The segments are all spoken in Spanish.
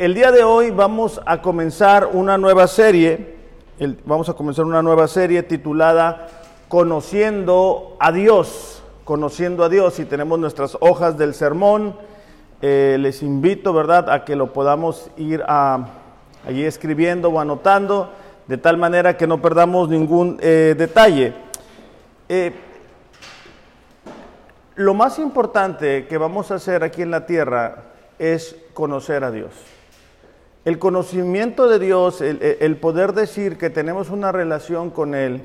el día de hoy vamos a comenzar una nueva serie, vamos a comenzar una nueva serie titulada Conociendo a Dios, conociendo a Dios, y tenemos nuestras hojas del sermón, eh, les invito, ¿verdad?, a que lo podamos ir a, allí escribiendo o anotando, de tal manera que no perdamos ningún eh, detalle. Eh, lo más importante que vamos a hacer aquí en la tierra es conocer a Dios. El conocimiento de Dios, el, poder decir que tenemos una relación con Él,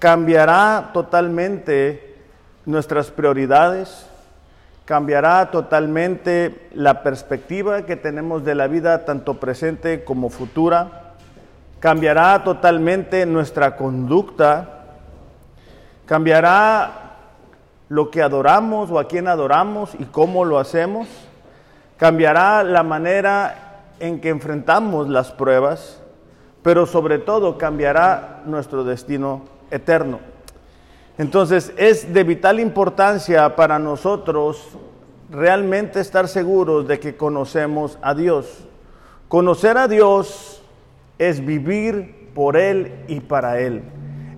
cambiará totalmente nuestras prioridades, cambiará totalmente la perspectiva que tenemos de la vida, tanto presente como futura, cambiará totalmente nuestra conducta, cambiará lo que adoramos o a quién adoramos y cómo lo hacemos, cambiará la manera en que enfrentamos las pruebas, pero sobre todo cambiará nuestro destino eterno. Entonces es de vital importancia para nosotros realmente estar seguros de que conocemos a Dios. Conocer a Dios es vivir por Él y para Él.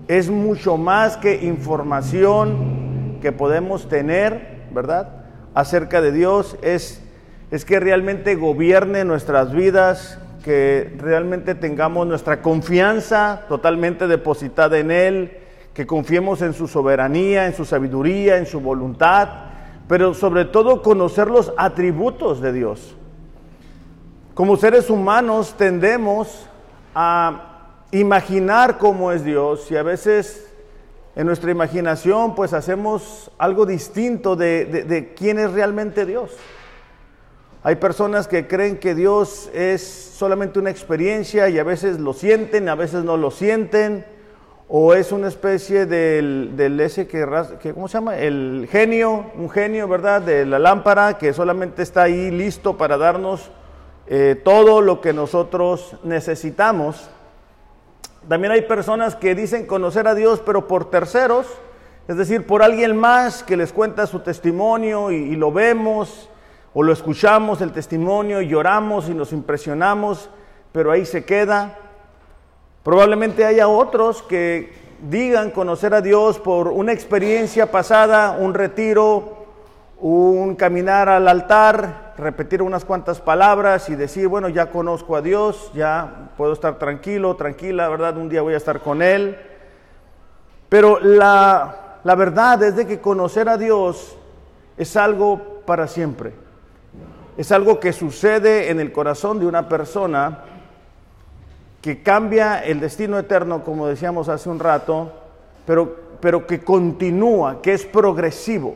Es mucho más que información que podemos tener, ¿verdad? Acerca de Dios, es es que realmente gobierne nuestras vidas, que realmente tengamos nuestra confianza totalmente depositada en Él, que confiemos en su soberanía, en su sabiduría, en su voluntad, pero sobre todo conocer los atributos de Dios. Como seres humanos tendemos a imaginar cómo es Dios y a veces en nuestra imaginación pues hacemos algo distinto de, de quién es realmente Dios. Hay personas que creen que Dios es solamente una experiencia y a veces lo sienten, a veces no lo sienten, o es una especie del, ese que, ¿cómo se llama? El genio, un genio, ¿verdad? De la lámpara que solamente está ahí listo para darnos eh, todo lo que nosotros necesitamos. También hay personas que dicen conocer a Dios, pero por terceros, es decir, por alguien más que les cuenta su testimonio y lo vemos o lo escuchamos el testimonio y lloramos y nos impresionamos, pero ahí se queda. Probablemente haya otros que digan conocer a Dios por una experiencia pasada, un retiro, un caminar al altar, repetir unas cuantas palabras y decir, bueno, ya conozco a Dios, ya puedo estar tranquilo, tranquila, ¿verdad? Un día voy a estar con Él. Pero la, la verdad es de que conocer a Dios es algo para siempre es algo que sucede en el corazón de una persona que cambia el destino eterno, como decíamos hace un rato, pero, pero que continúa, que es progresivo.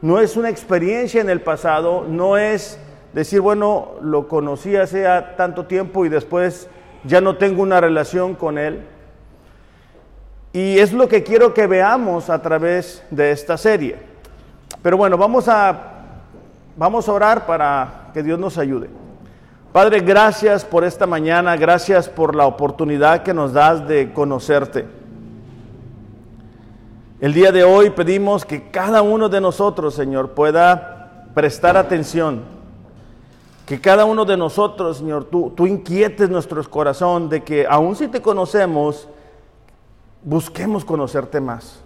No es una experiencia en el pasado, no es decir, bueno, lo conocí hace tanto tiempo y después ya no tengo una relación con él. Y es lo que quiero que veamos a través de esta serie. Pero bueno, vamos a Vamos a orar para que Dios nos ayude. Padre, gracias por esta mañana, gracias por la oportunidad que nos das de conocerte. El día de hoy pedimos que cada uno de nosotros, Señor, pueda prestar atención. Que cada uno de nosotros, Señor, tú, inquietes nuestro corazón de que aun si te conocemos, busquemos conocerte más.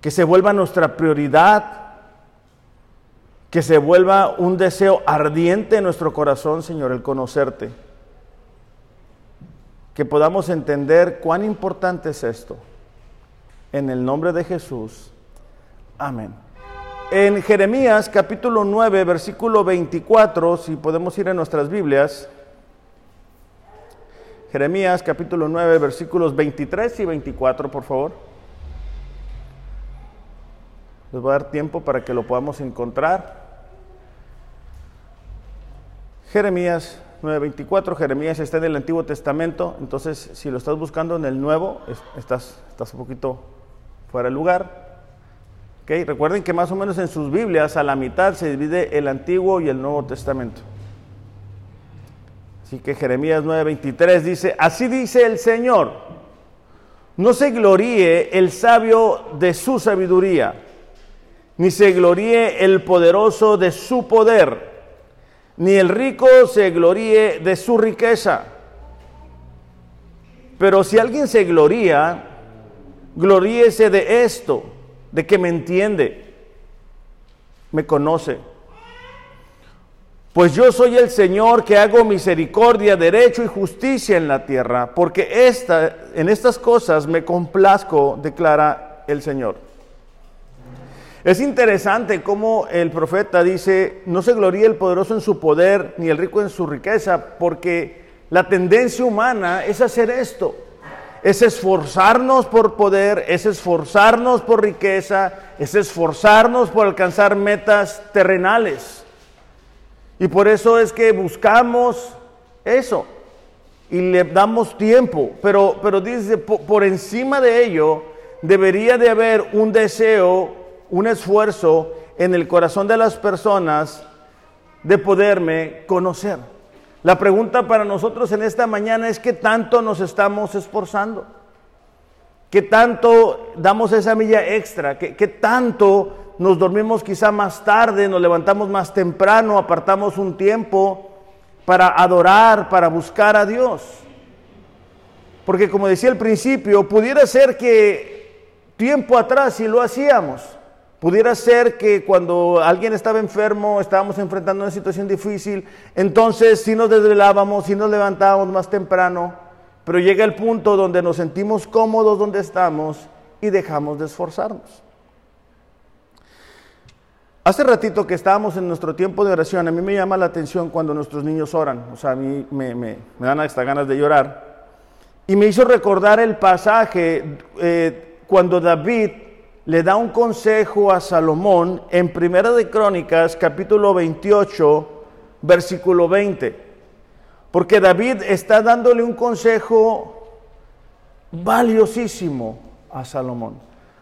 Que se vuelva nuestra prioridad que se vuelva un deseo ardiente en nuestro corazón, Señor, el conocerte. Que podamos entender cuán importante es esto. En el nombre de Jesús. Amén. En Jeremías capítulo 9, versículo 24, si podemos ir a nuestras Biblias. Jeremías capítulo 9, versículos 23 y 24, por favor. Les voy a dar tiempo para que lo podamos encontrar. Jeremías 9:24, Jeremías está en el Antiguo Testamento, entonces si lo estás buscando en el Nuevo, estás, estás un poquito fuera de lugar. ¿Okay? Recuerden que más o menos en sus Biblias a la mitad se divide el Antiguo y el Nuevo Testamento. Así que Jeremías 9:23 dice, así dice el Señor, no se gloríe el sabio de su sabiduría, ni se gloríe el poderoso de su poder ni el rico se gloríe de su riqueza. Pero si alguien se gloría, gloríese de esto, de que me entiende, me conoce. Pues yo soy el Señor que hago misericordia, derecho y justicia en la tierra, porque esta, en estas cosas me complazco, declara el Señor. Es interesante cómo el profeta dice, no se gloríe el poderoso en su poder, ni el rico en su riqueza, porque la tendencia humana es hacer esto, es esforzarnos por poder, es esforzarnos por riqueza, es esforzarnos por alcanzar metas terrenales. Y por eso es que buscamos eso y le damos tiempo, pero, pero dice, por, por encima de ello debería de haber un deseo un esfuerzo en el corazón de las personas de poderme conocer. La pregunta para nosotros en esta mañana es qué tanto nos estamos esforzando, qué tanto damos esa milla extra, qué, qué tanto nos dormimos quizá más tarde, nos levantamos más temprano, apartamos un tiempo para adorar, para buscar a Dios. Porque como decía al principio, pudiera ser que tiempo atrás si lo hacíamos, Pudiera ser que cuando alguien estaba enfermo, estábamos enfrentando una situación difícil, entonces si nos desvelábamos, si nos levantábamos más temprano, pero llega el punto donde nos sentimos cómodos donde estamos y dejamos de esforzarnos. Hace ratito que estábamos en nuestro tiempo de oración, a mí me llama la atención cuando nuestros niños oran, o sea, a mí me, dan hasta ganas de llorar, y me hizo recordar el pasaje eh, cuando David le da un consejo a Salomón en Primera de Crónicas, capítulo 28, versículo 20. Porque David está dándole un consejo valiosísimo a Salomón.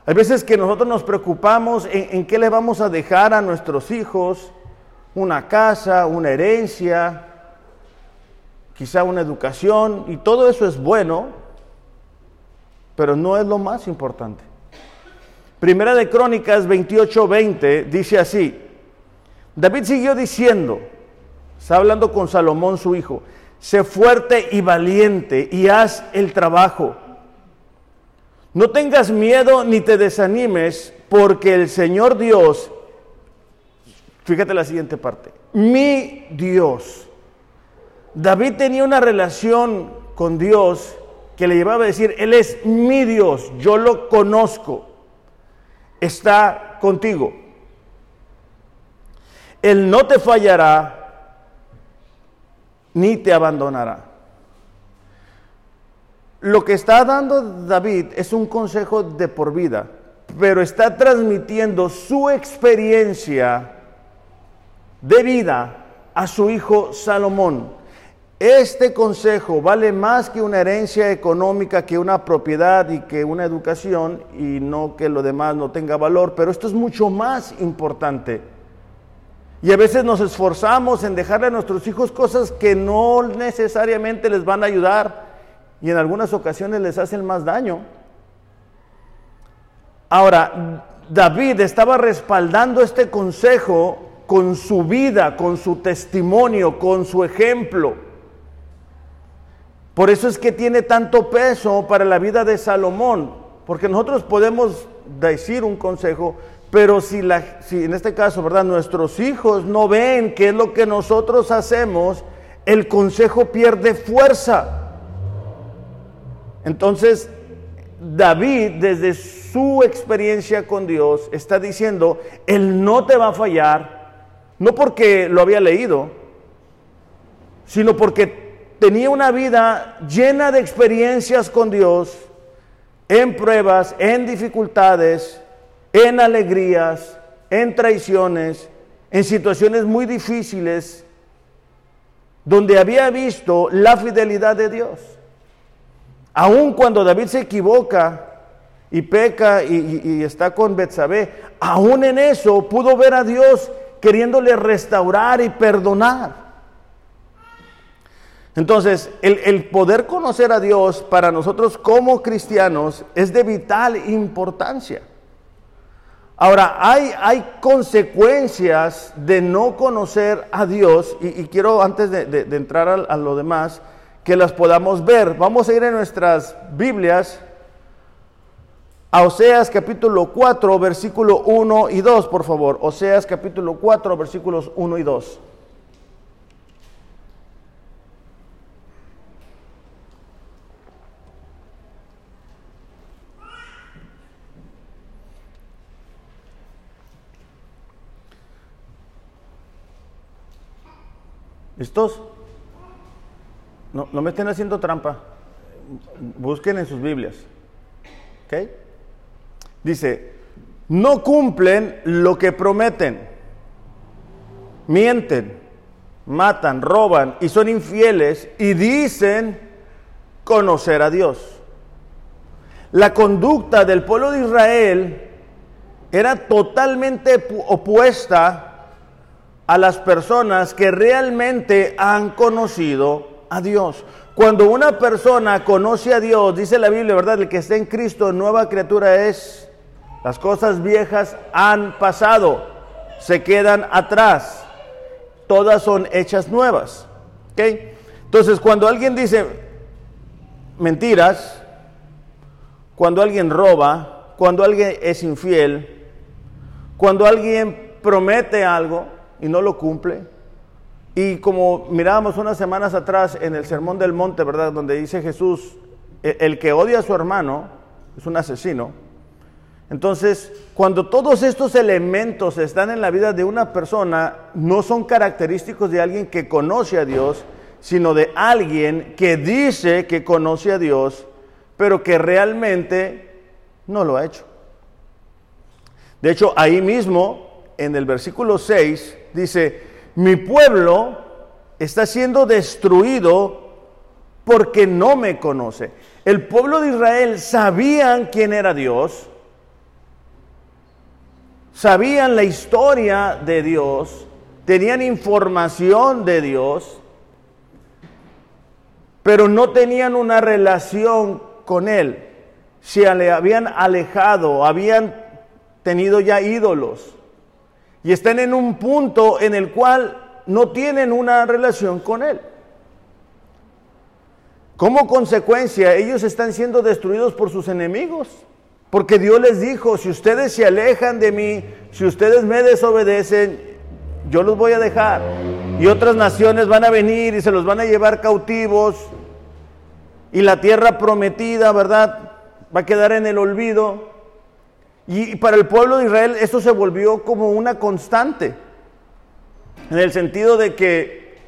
Hay veces que nosotros nos preocupamos en, en qué le vamos a dejar a nuestros hijos, una casa, una herencia, quizá una educación, y todo eso es bueno, pero no es lo más importante. Primera de Crónicas 28:20 dice así, David siguió diciendo, está hablando con Salomón su hijo, sé fuerte y valiente y haz el trabajo. No tengas miedo ni te desanimes, porque el Señor Dios, fíjate la siguiente parte, mi Dios. David tenía una relación con Dios que le llevaba a decir, Él es mi Dios, yo lo conozco está contigo. Él no te fallará ni te abandonará. Lo que está dando David es un consejo de por vida, pero está transmitiendo su experiencia de vida a su hijo Salomón. Este consejo vale más que una herencia económica, que una propiedad y que una educación, y no que lo demás no tenga valor, pero esto es mucho más importante. Y a veces nos esforzamos en dejarle a nuestros hijos cosas que no necesariamente les van a ayudar y en algunas ocasiones les hacen más daño. Ahora, David estaba respaldando este consejo con su vida, con su testimonio, con su ejemplo. Por eso es que tiene tanto peso para la vida de Salomón, porque nosotros podemos decir un consejo, pero si, en este caso, ¿verdad? Nuestros hijos no ven qué es lo que nosotros hacemos, el consejo pierde fuerza. Entonces, David, desde su experiencia con Dios, está diciendo, Él no te va a fallar, no porque lo había leído, sino porque tenía una vida llena de experiencias con Dios, en pruebas, en dificultades, en alegrías, en traiciones, en situaciones muy difíciles, donde había visto la fidelidad de Dios. Aun cuando David se equivoca y peca y, está con Betsabé, aún en eso pudo ver a Dios queriéndole restaurar y perdonar. Entonces, el, poder conocer a Dios para nosotros como cristianos es de vital importancia. Ahora, hay, hay consecuencias de no conocer a Dios y, quiero antes de, entrar a, a, lo demás que las podamos ver. Vamos a ir en nuestras Biblias a Oseas capítulo 4, versículo 1 y 2, por favor. Oseas capítulo 4, versículos 1 y 2. ¿Listos? No, no me estén haciendo trampa. Busquen en sus Biblias. ¿Ok? Dice, no cumplen lo que prometen. Mienten, matan, roban y son infieles y dicen conocer a Dios. La conducta del pueblo de Israel era totalmente opuesta a las personas que realmente han conocido a Dios. Cuando una persona conoce a Dios, dice la Biblia, ¿verdad? El que está en Cristo, nueva criatura es. Las cosas viejas han pasado, se quedan atrás. Todas son hechas nuevas. ¿Ok? Entonces, cuando alguien dice mentiras, cuando alguien roba, cuando alguien es infiel, cuando alguien promete algo, y no lo cumple. Y como mirábamos unas semanas atrás en el Sermón del Monte, ¿verdad? Donde dice Jesús, e-, el que odia a su hermano es un asesino. Entonces, cuando todos estos elementos están en la vida de una persona, no son característicos de alguien que conoce a Dios, sino de alguien que dice que conoce a Dios, pero que realmente no lo ha hecho. De hecho, ahí mismo, en el versículo 6, dice, mi pueblo está siendo destruido porque no me conoce. El pueblo de Israel sabían quién era Dios, sabían la historia de Dios, tenían información de Dios, pero no tenían una relación con Él. Se habían alejado, habían tenido ya ídolos y están en un punto en el cual no tienen una relación con Él. Como consecuencia, ellos están siendo destruidos por sus enemigos. Porque Dios les dijo, si ustedes se alejan de mí, si ustedes me desobedecen, yo los voy a dejar. Y otras naciones van a venir y se los van a llevar cautivos. Y la tierra prometida, ¿verdad? Va a quedar en el olvido. Y para el pueblo de Israel esto se volvió como una constante, en el sentido de que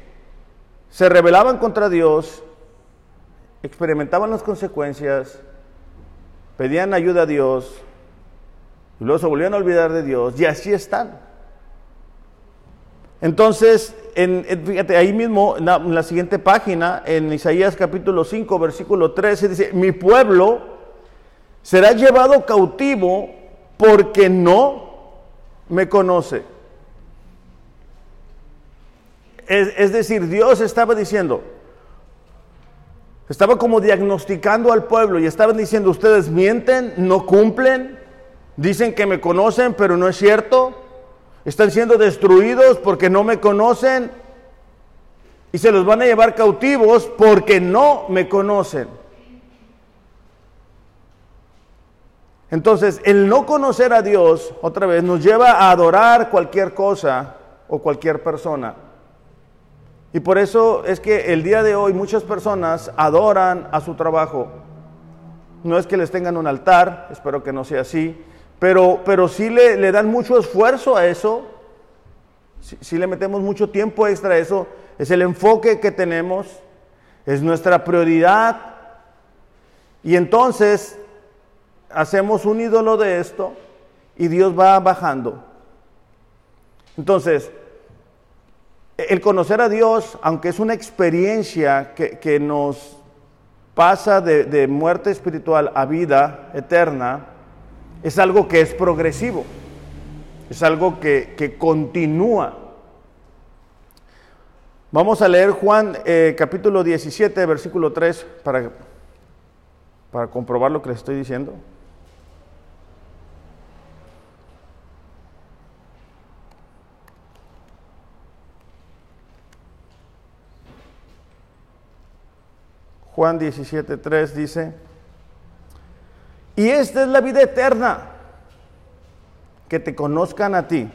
se rebelaban contra Dios, experimentaban las consecuencias, pedían ayuda a Dios, y luego se volvían a olvidar de Dios, y así están. Entonces, en, fíjate, ahí mismo, en la, en la siguiente página, en Isaías capítulo 5, versículo 13, dice, mi pueblo será llevado cautivo porque no me conoce. Es, decir, Dios estaba diciendo, estaba como diagnosticando al pueblo y estaban diciendo, ustedes mienten, no cumplen, dicen que me conocen, pero no es cierto, están siendo destruidos porque no me conocen y se los van a llevar cautivos porque no me conocen. Entonces, el no conocer a Dios, otra vez, nos lleva a adorar cualquier cosa o cualquier persona. Y por eso es que el día de hoy muchas personas adoran a su trabajo. No es que les tengan un altar, espero que no sea así, pero, pero sí le, dan mucho esfuerzo a eso, si sí le metemos mucho tiempo extra a eso, es el enfoque que tenemos, es nuestra prioridad. Y entonces hacemos un ídolo de esto y Dios va bajando. Entonces, el conocer a Dios, aunque es una experiencia que, nos pasa de, muerte espiritual a vida eterna, es algo que es progresivo, es algo que, continúa. Vamos a leer Juan eh, capítulo 17, versículo 3, para, para comprobar lo que les estoy diciendo. Juan 17.3 dice, y esta es la vida eterna, que te conozcan a ti,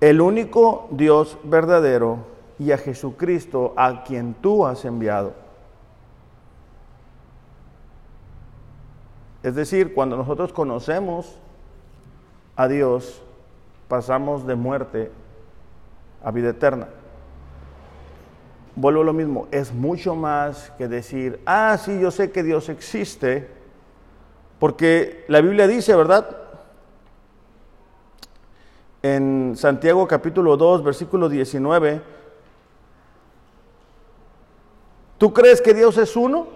el único Dios verdadero, y a Jesucristo a quien tú has enviado. Es decir, cuando nosotros conocemos a Dios, pasamos de muerte a vida eterna. Vuelvo a lo mismo, es mucho más que decir, ah, sí, yo sé que Dios existe, porque la Biblia dice, ¿verdad? En Santiago capítulo 2, versículo 19, ¿tú crees que Dios es uno?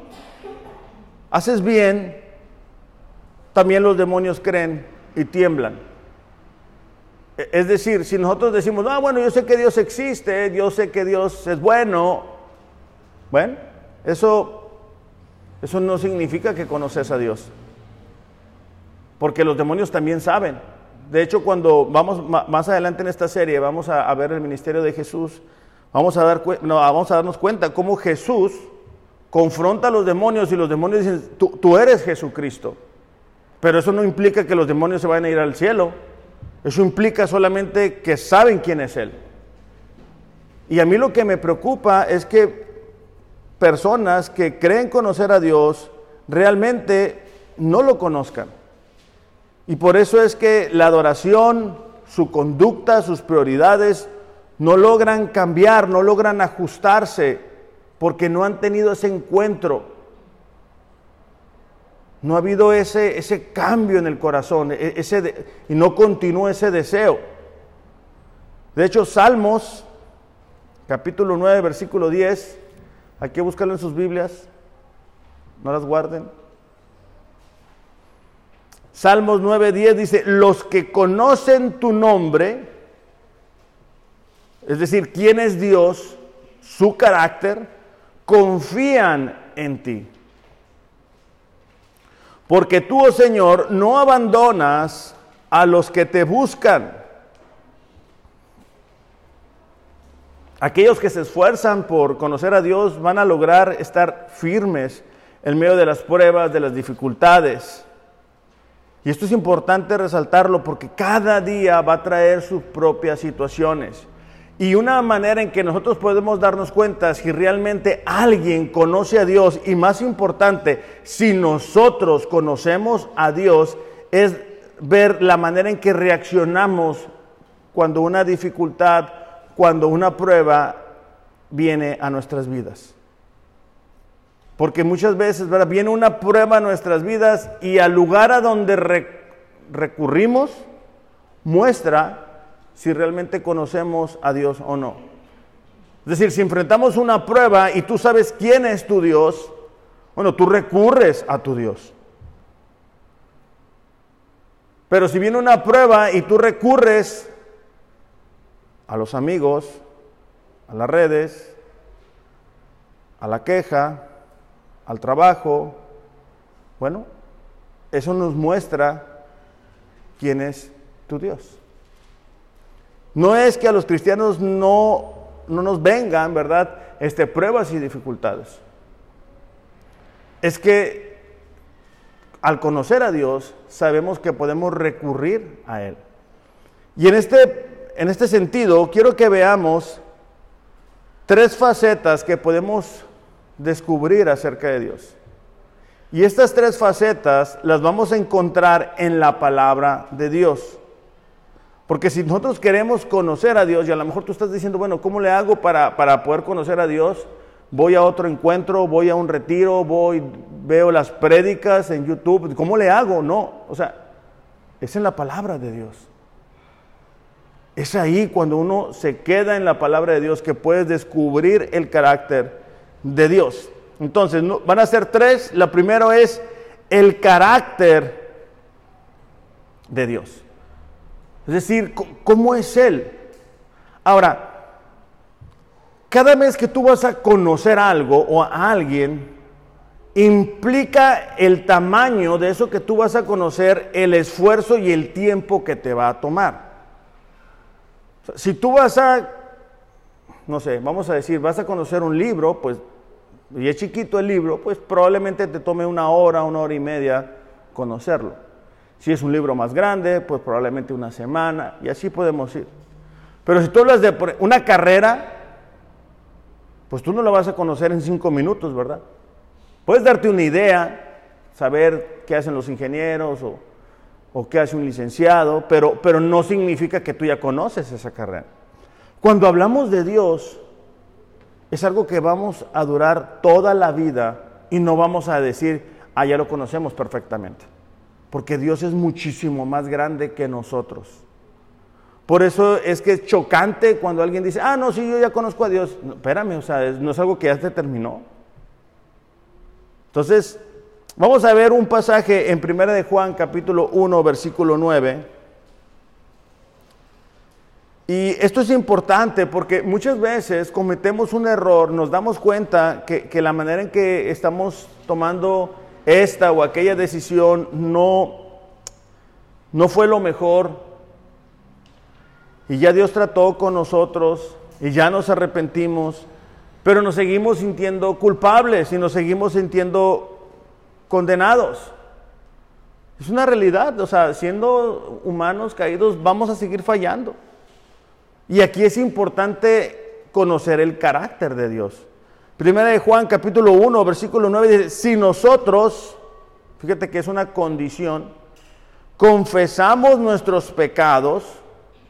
Haces bien, también los demonios creen y tiemblan. Es decir, si nosotros decimos, ah, bueno, yo sé que Dios existe, yo sé que Dios es bueno, bueno, eso, eso no significa que conoces a Dios. Porque los demonios también saben. De hecho, cuando vamos más adelante en esta serie, vamos a, ver el ministerio de Jesús, vamos a, dar, no, vamos a darnos cuenta cómo Jesús confronta a los demonios y los demonios dicen, tú, tú eres Jesucristo. Pero eso no implica que los demonios se vayan a ir al cielo. Eso implica solamente que saben quién es Él. Y a mí lo que me preocupa es que personas que creen conocer a Dios realmente no lo conozcan. Y por eso es que la adoración, su conducta, sus prioridades no logran cambiar, no logran ajustarse, porque no han tenido ese encuentro no ha habido ese, ese cambio en el corazón e, ese y no continúa ese deseo. De hecho, Salmos, capítulo 9, versículo 10, hay que buscarlo en sus Biblias, no las guarden. Salmos 9, 10 dice, los que conocen tu nombre, es decir, quién es Dios, su carácter, confían en ti. Porque tú, oh Señor, no abandonas a los que te buscan. Aquellos que se esfuerzan por conocer a Dios van a lograr estar firmes en medio de las pruebas, de las dificultades. Y esto es importante resaltarlo porque cada día va a traer sus propias situaciones. Y una manera en que nosotros podemos darnos cuenta si realmente alguien conoce a Dios y más importante, si nosotros conocemos a Dios, es ver la manera en que reaccionamos cuando una dificultad, cuando una prueba viene a nuestras vidas. Porque muchas veces viene una prueba a nuestras vidas y al lugar a donde recurrimos muestra si realmente conocemos a Dios o no. Es decir, si enfrentamos una prueba y tú sabes quién es tu Dios, bueno, tú recurres a tu Dios. Pero si viene una prueba y tú recurres a los amigos, a las redes, a la queja, al trabajo, bueno, eso nos muestra quién es tu Dios. No es que a los cristianos no, no nos vengan, ¿verdad? Este, pruebas y dificultades. Es que al conocer a Dios sabemos que podemos recurrir a Él. Y en este, en este sentido quiero que veamos tres facetas que podemos descubrir acerca de Dios. Y estas tres facetas las vamos a encontrar en la palabra de Dios. Porque si nosotros queremos conocer a Dios, y a lo mejor tú estás diciendo, bueno, ¿cómo le hago para, para poder conocer a Dios? Voy a otro encuentro, voy a un retiro, voy, veo las prédicas en YouTube. ¿Cómo le hago? No, o sea, es en la palabra de Dios. Es ahí cuando uno se queda en la palabra de Dios que puedes descubrir el carácter de Dios. Entonces, van a ser tres. La primera es el carácter de Dios. Es decir, ¿cómo es Él? Ahora, cada vez que tú vas a conocer algo o a alguien, implica el tamaño de eso que tú vas a conocer, el esfuerzo y el tiempo que te va a tomar. Si tú vas a, no sé, vamos a decir, vas a conocer un libro, pues y es chiquito el libro, pues probablemente te tome una hora, una hora y media conocerlo. Si es un libro más grande, pues probablemente una semana, y así podemos ir. Pero si tú hablas de una carrera, pues tú no lo vas a conocer en cinco minutos, ¿verdad? Puedes darte una idea, saber qué hacen los ingenieros o, o qué hace un licenciado, pero, pero no significa que tú ya conoces esa carrera. Cuando hablamos de Dios, es algo que vamos a durar toda la vida y no vamos a decir, ah, ya lo conocemos perfectamente. Porque Dios es muchísimo más grande que nosotros. Por eso es que es chocante cuando alguien dice, ah, no, sí, yo ya conozco a Dios. espérame, o sea, no es algo que ya se terminó. Entonces, vamos a ver un pasaje en 1 de Juan, capítulo 1, versículo 9. Y esto es importante porque muchas veces cometemos un error, nos damos cuenta que, la manera en que estamos tomando esta o aquella decisión no, no fue lo mejor. Y ya Dios trató con nosotros y ya nos arrepentimos, pero nos seguimos sintiendo culpables y nos seguimos sintiendo condenados. Es una realidad, o sea, siendo humanos caídos vamos a seguir fallando. Y aquí es importante conocer el carácter de Dios. Primera de Juan capítulo 1, versículo 9 dice, si nosotros, fíjate que es una condición, confesamos nuestros pecados,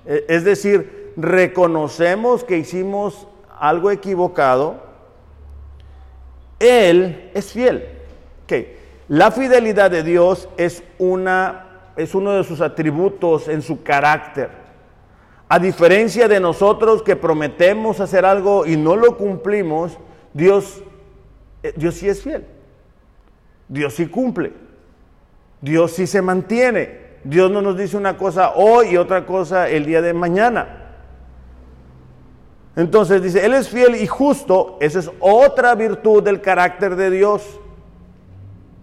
e, es decir, reconocemos que hicimos algo equivocado, Él es fiel. Okay. La fidelidad de Dios es, una, es uno de sus atributos en su carácter. A diferencia de nosotros que prometemos hacer algo y no lo cumplimos, Dios, eh, Dios sí es fiel. Dios sí cumple. Dios sí se mantiene. Dios no nos dice una cosa hoy y otra cosa el día de mañana. Entonces dice, Él es fiel y justo. Esa es otra virtud del carácter de Dios.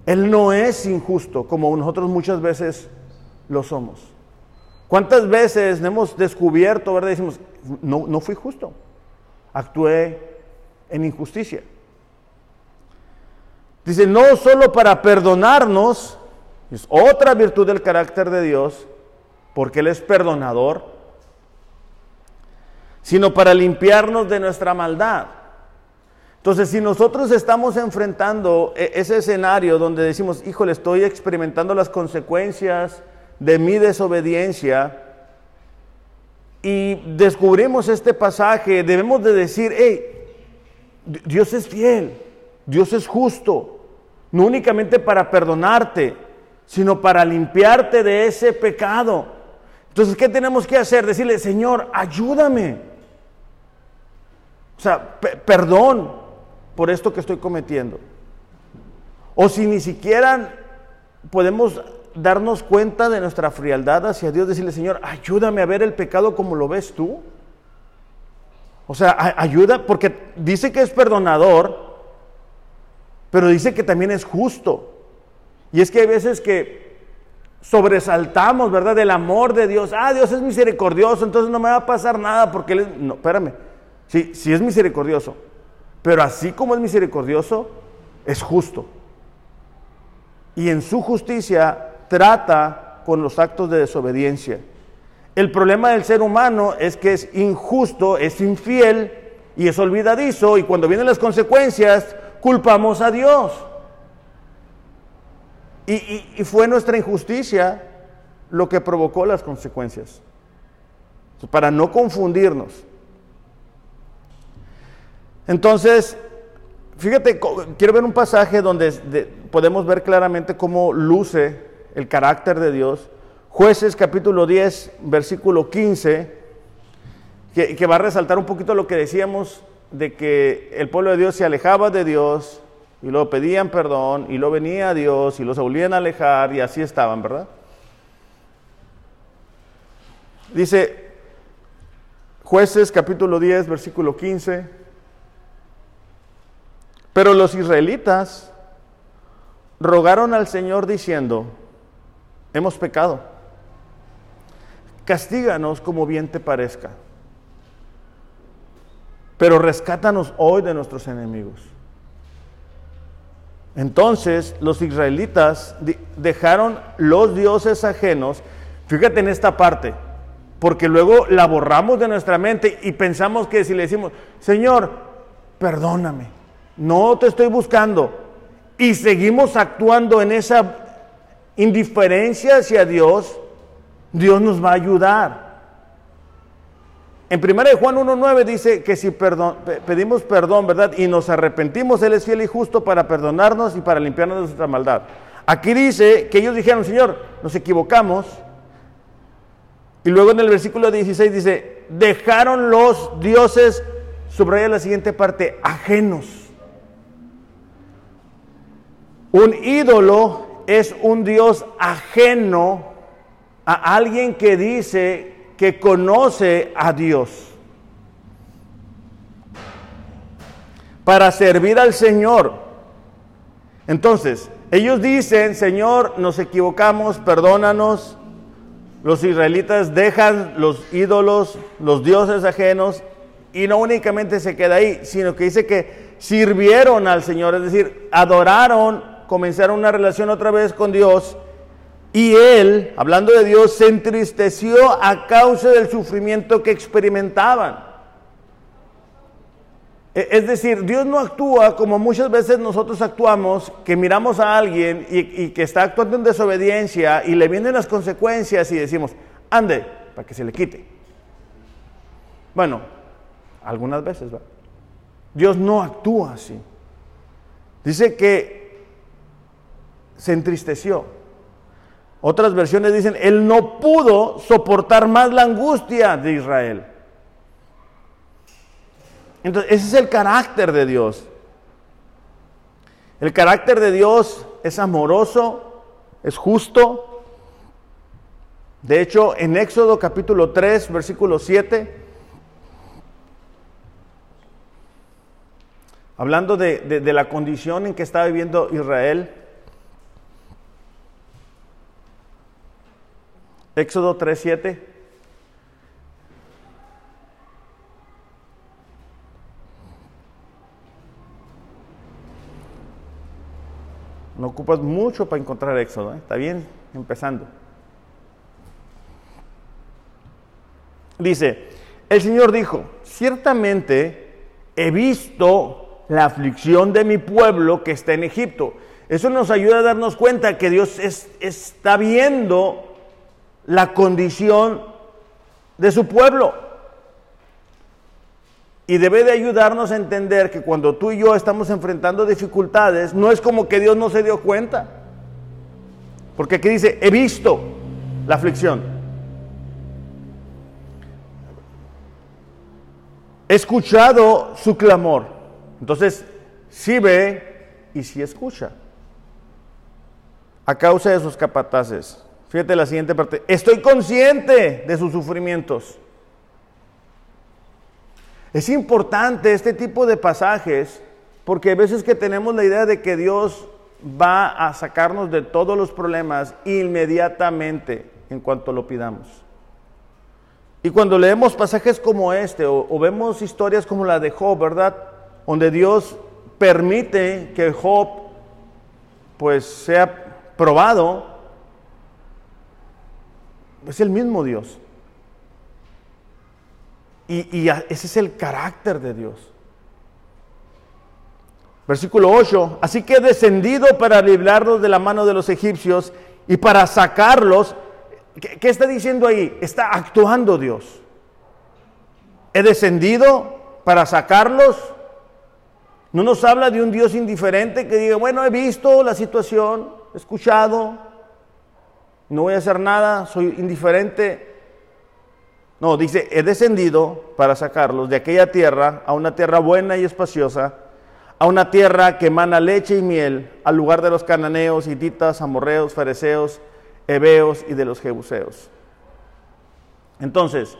Él no es injusto como nosotros muchas veces lo somos. ¿Cuántas veces hemos descubierto, verdad? Decimos, no, no fui justo, actué en injusticia. Dice, no solo para perdonarnos, es otra virtud del carácter de Dios, porque Él es perdonador, sino para limpiarnos de nuestra maldad. Entonces, si nosotros estamos enfrentando e, ese escenario donde decimos, híjole, estoy experimentando las consecuencias, de mi desobediencia y descubrimos este pasaje, debemos de decir, hey, Dios es fiel, Dios es justo, no únicamente para perdonarte, sino para limpiarte de ese pecado. Entonces, ¿qué tenemos que hacer? Decirle, Señor, ayúdame. O sea, perdón por esto que estoy cometiendo. O si ni siquiera podemos darnos cuenta de nuestra frialdad hacia Dios, decirle, Señor, ayúdame a ver el pecado como lo ves tú. O sea, ayuda, porque dice que es perdonador, pero dice que también es justo. Y es que hay veces que sobresaltamos, ¿verdad? Del amor de Dios. Ah, Dios es misericordioso, entonces no me va a pasar nada porque Él No, espérame. Sí, sí es misericordioso. Pero así como es misericordioso, es justo. Y en su justicia trata con los actos de desobediencia. El problema del ser humano es que es injusto, es infiel y es olvidadizo y cuando vienen las consecuencias culpamos a Dios. Y, fue nuestra injusticia lo que provocó las consecuencias. Para no confundirnos. Entonces, fíjate, quiero ver un pasaje donde podemos ver claramente cómo luce el carácter de Dios. Jueces capítulo 10, versículo 15, que, va a resaltar un poquito lo que decíamos de que el pueblo de Dios se alejaba de Dios y lo pedían perdón y lo venía a Dios y los volvían a alejar y así estaban, ¿verdad? Dice jueces capítulo 10, versículo 15, pero los israelitas rogaron al Señor diciendo, hemos pecado. Castíganos como bien te parezca. Pero rescátanos hoy de nuestros enemigos. Entonces los israelitas dejaron los dioses ajenos, fíjate en esta parte, porque luego la borramos de nuestra mente y pensamos que si le decimos, Señor, perdóname, no te estoy buscando, y seguimos actuando en esa indiferencia hacia Dios, Dios nos va a ayudar. En 1 Juan 1.9 dice que si pedimos perdón, ¿verdad? Y nos arrepentimos, Él es fiel y justo para perdonarnos y para limpiarnos de nuestra maldad. Aquí dice que ellos dijeron, Señor, nos equivocamos. Y luego en el versículo 16 dice, dejaron los dioses, subraya la siguiente parte, ajenos. Un ídolo es un dios ajeno a alguien que dice que conoce a Dios. Para servir al Señor. Entonces, ellos dicen, Señor, nos equivocamos, perdónanos. Los israelitas dejan los ídolos, los dioses ajenos, y no únicamente se queda ahí, sino que dice que sirvieron al Señor, es decir, adoraron, comenzaron una relación otra vez con Dios y él, hablando de Dios, se entristeció a causa del sufrimiento que experimentaban. E, es decir, Dios no actúa como muchas veces nosotros actuamos, que miramos a alguien y, que está actuando en desobediencia y le vienen las consecuencias y decimos, ande, para que se le quite. Bueno, algunas veces, ¿va? Dios no actúa así. Dice que se entristeció. Otras versiones dicen, él no pudo soportar más la angustia de Israel. Entonces, ese es el carácter de Dios. El carácter de Dios es amoroso, es justo. De hecho, en Éxodo capítulo 3, versículo 7, hablando de, de la condición en que estaba viviendo Israel, Éxodo 3:7. No ocupas mucho para encontrar Éxodo, ¿eh? está bien, empezando. Dice, el Señor dijo, ciertamente he visto la aflicción de mi pueblo que está en Egipto. Eso nos ayuda a darnos cuenta que Dios está viendo la condición de su pueblo. Y debe de ayudarnos a entender que cuando tú y yo estamos enfrentando dificultades, no es como que Dios no se dio cuenta. Porque aquí dice, he visto la aflicción. He escuchado su clamor. Entonces, sí ve y sí escucha. A causa de sus capataces. Fíjate la siguiente parte. Estoy consciente de sus sufrimientos. Es importante este tipo de pasajes porque a veces que tenemos la idea de que Dios va a sacarnos de todos los problemas inmediatamente en cuanto lo pidamos. Y cuando leemos pasajes como este o, o vemos historias como la de Job, ¿verdad? Donde Dios permite que Job pues sea probado es el mismo Dios. Y, ese es el carácter de Dios. Versículo 8. Así que he descendido para librarlos de la mano de los egipcios y para sacarlos. ¿Qué, ¿Qué, está diciendo ahí? Está actuando Dios. He descendido para sacarlos. No nos habla de un Dios indiferente que diga, bueno, he visto la situación, he escuchado, no voy a hacer nada, soy indiferente. No, dice, he descendido para sacarlos de aquella tierra a una tierra buena y espaciosa, a una tierra que emana leche y miel, al lugar de los cananeos, hititas, amorreos, fereceos, heveos y de los jebuseos. Entonces,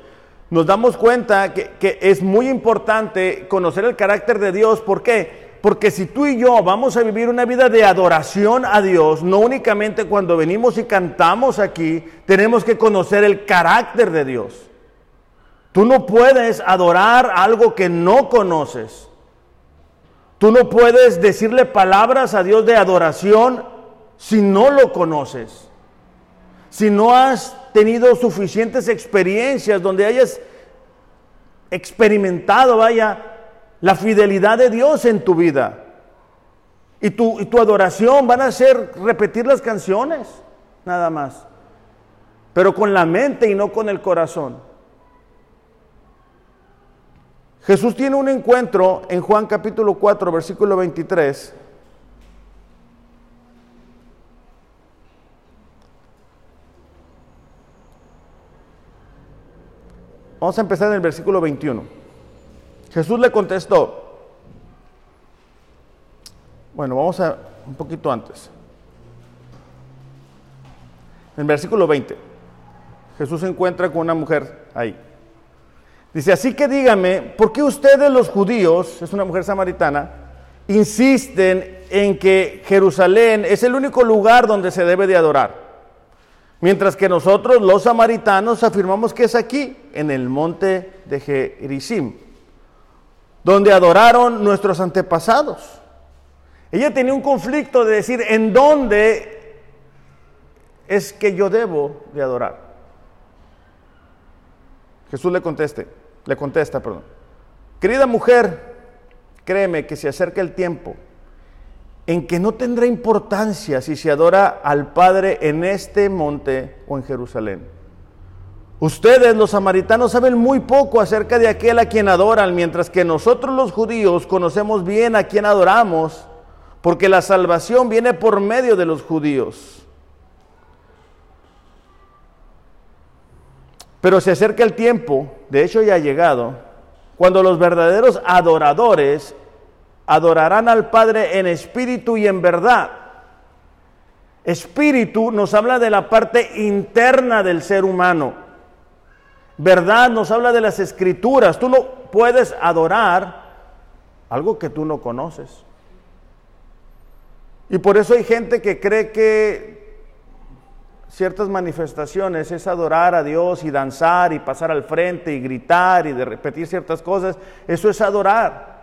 nos damos cuenta que, que es muy importante conocer el carácter de Dios. ¿Por qué? Porque si tú y yo vamos a vivir una vida de adoración a Dios, no únicamente cuando venimos y cantamos aquí, tenemos que conocer el carácter de Dios. Tú no puedes adorar algo que no conoces. Tú no puedes decirle palabras a Dios de adoración si no lo conoces. Si no has tenido suficientes experiencias donde hayas experimentado, vaya, la fidelidad de Dios en tu vida. Y tu, y tu adoración van a ser repetir las canciones, nada más. Pero con la mente y no con el corazón. Jesús tiene un encuentro en Juan capítulo 4, versículo 23. Vamos a empezar en el versículo 21. Jesús le contestó, bueno, vamos a un poquito antes. En versículo 20, Jesús se encuentra con una mujer ahí. Dice, así que dígame, ¿por qué ustedes los judíos, es una mujer samaritana, insisten en que Jerusalén es el único lugar donde se debe de adorar? Mientras que nosotros los samaritanos afirmamos que es aquí, en el monte de Gerizim, donde adoraron nuestros antepasados. Ella tenía un conflicto de decir, ¿en dónde es que yo debo de adorar? Jesús le conteste, le contesta, perdón. Querida mujer, créeme que se acerca el tiempo en que no tendrá importancia si se adora al Padre en este monte o en Jerusalén. Ustedes, los samaritanos, saben muy poco acerca de aquel a quien adoran, mientras que nosotros los judíos conocemos bien a quien adoramos, porque la salvación viene por medio de los judíos. Pero se acerca el tiempo, de hecho ya ha llegado, cuando los verdaderos adoradores adorarán al Padre en espíritu y en verdad. Espíritu nos habla de la parte interna del ser humano. Verdad nos habla de las escrituras. Tú no puedes adorar algo que tú no conoces. Y por eso hay gente que cree que ciertas manifestaciones es adorar a Dios y danzar y pasar al frente y gritar y de repetir ciertas cosas. Eso es adorar.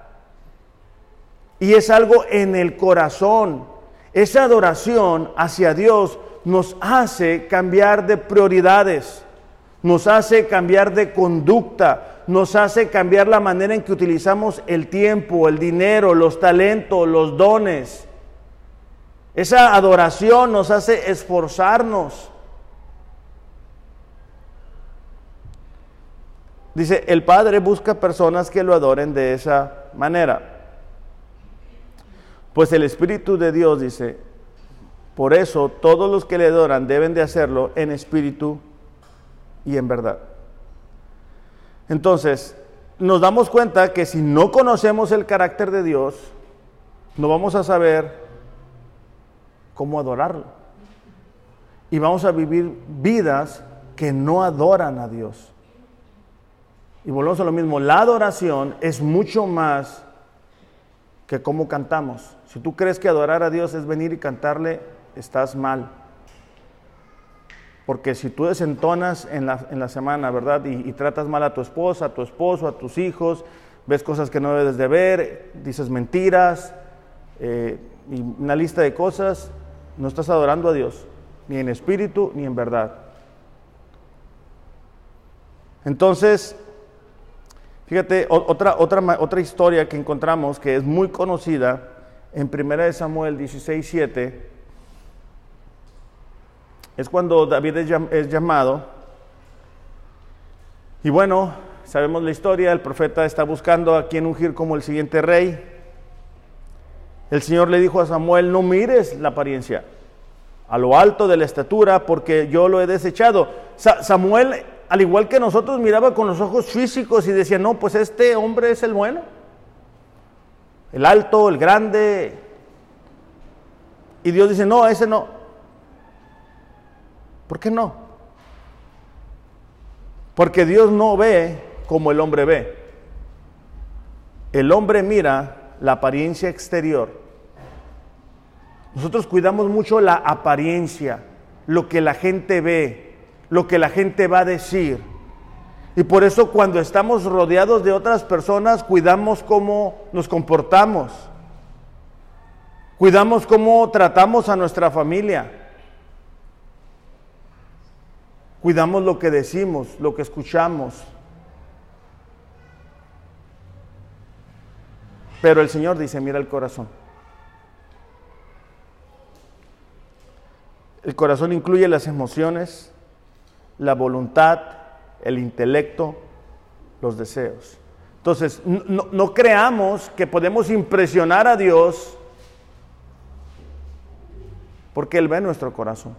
Y es algo en el corazón. Esa adoración hacia Dios nos hace cambiar de prioridades, nos hace cambiar de conducta, nos hace cambiar la manera en que utilizamos el tiempo, el dinero, los talentos, los dones. Esa adoración nos hace esforzarnos. Dice, el Padre busca personas que lo adoren de esa manera. Pues el Espíritu de Dios dice, por eso todos los que le adoran deben de hacerlo en espíritu y en verdad. Entonces, nos damos cuenta que si no conocemos el carácter de Dios, no vamos a saber cómo adorarlo. Y vamos a vivir vidas que no adoran a Dios. Y volvemos a lo mismo, la adoración es mucho más que cómo cantamos. Si tú crees que adorar a Dios es venir y cantarle, estás mal. Porque si tú desentonas en la, en la semana, ¿verdad? Y, tratas mal a tu esposa, a tu esposo, a tus hijos, ves cosas que no debes de ver, dices mentiras, eh, y una lista de cosas, no estás adorando a Dios, ni en espíritu ni en verdad. Entonces, fíjate, otra, otra, otra historia que encontramos que es muy conocida en 1 Samuel 16, 7, es cuando David es llamado. Y bueno, sabemos la historia, el profeta está buscando a quien ungir como el siguiente rey. El Señor le dijo a Samuel, no mires la apariencia, a lo alto de la estatura, porque yo lo he desechado. Samuel, al igual que nosotros, miraba con los ojos físicos y decía, no, pues este hombre es el bueno. El alto, el grande. Y Dios dice, no, ese no. ¿Por qué no? Porque Dios no ve como el hombre ve. El hombre mira la apariencia exterior. Nosotros cuidamos mucho la apariencia, lo que la gente ve, lo que la gente va a decir. Y por eso cuando estamos rodeados de otras personas, cuidamos cómo nos comportamos. Cuidamos cómo tratamos a nuestra familia. Cuidamos lo que decimos, lo que escuchamos. Pero el Señor dice, mira el corazón. El corazón incluye las emociones, la voluntad, el intelecto, los deseos. Entonces, no, creamos que podemos impresionar a Dios porque Él ve nuestro corazón.